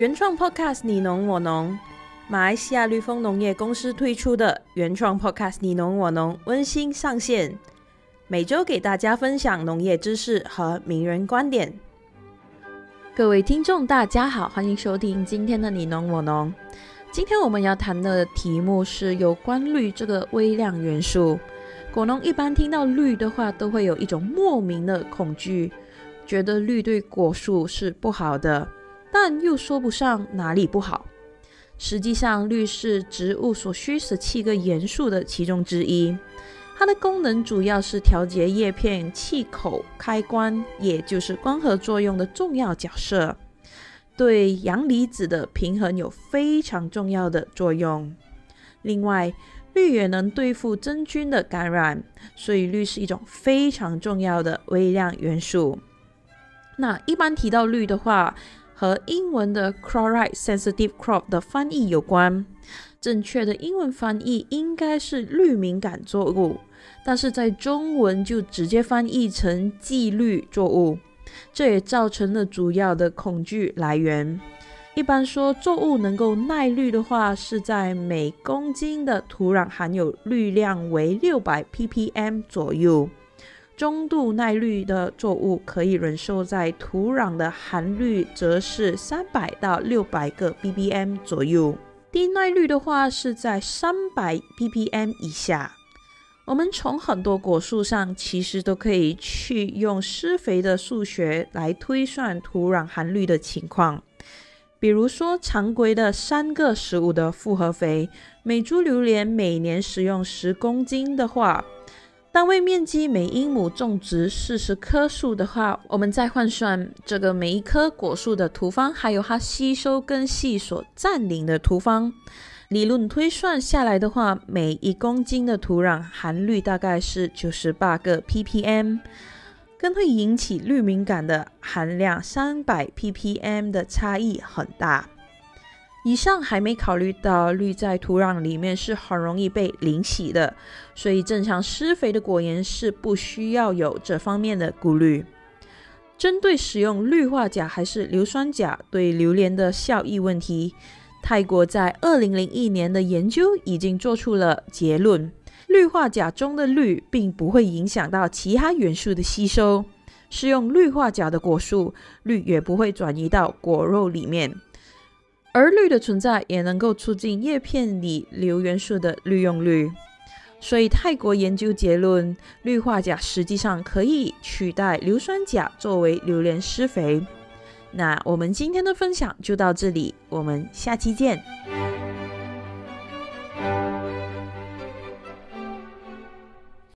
原创 Podcast 你侬我侬，马来西亚绿丰农业公司推出的原创 Podcast 你侬我侬温馨上线，每周给大家分享农业知识和名人观点。各位听众，大家好，欢迎收听今天的你侬我侬。今天我们要谈的题目是有关绿这个微量元素。果农一般听到绿的话，都会有一种莫名的恐惧，觉得绿对果树是不好的，但又说不上哪里不好。实际上，氯是植物所需十七个元素的其中之一，它的功能主要是调节叶片气口开关，也就是光合作用的重要角色，对阳离子的平衡有非常重要的作用。另外，氯也能对付真菌的感染，所以氯是一种非常重要的微量元素。那一般提到氯的话，和英文的 chloride sensitive crop 的翻译有关。正确的英文翻译应该是氯敏感作物，但是在中文就直接翻译成忌氯作物，这也造成了主要的恐惧来源。一般说，作物能够耐氯的话，是在每公斤的土壤含有氯量为六百 ppm 左右。中度耐氯的作物可以忍受在土壤的含氯则是三百到六百个 ppm 左右。低耐氯的话是在三百 ppm 以下。我们从很多果树上其实都可以去用施肥的数学来推算土壤含氯的情况。比如说，常规的三个十五的复合肥，每株榴莲每年使用十公斤的话，单位面积每英亩种植四十棵树的话，我们再换算这个每一棵果树的土方，还有它吸收根系所占领的土方，理论推算下来的话，每一公斤的土壤含氯大概是九十八个 ppm。更会引起氯敏感的含量，三百 ppm 的差异很大。以上还没考虑到氯在土壤里面是很容易被淋洗的，所以正常施肥的果园是不需要有这方面的顾虑。针对使用氯化钾还是硫酸钾对榴莲的效益问题，泰国在二零零一年的研究已经做出了结论。氯化钾中的氯并不会影响到其他元素的吸收，使用氯化钾的果树，氯也不会转移到果肉里面。而氯的存在也能够促进叶片里硫元素的利用率。所以泰国研究结论，氯化钾实际上可以取代硫酸钾作为榴莲施肥。那我们今天的分享就到这里，我们下期见。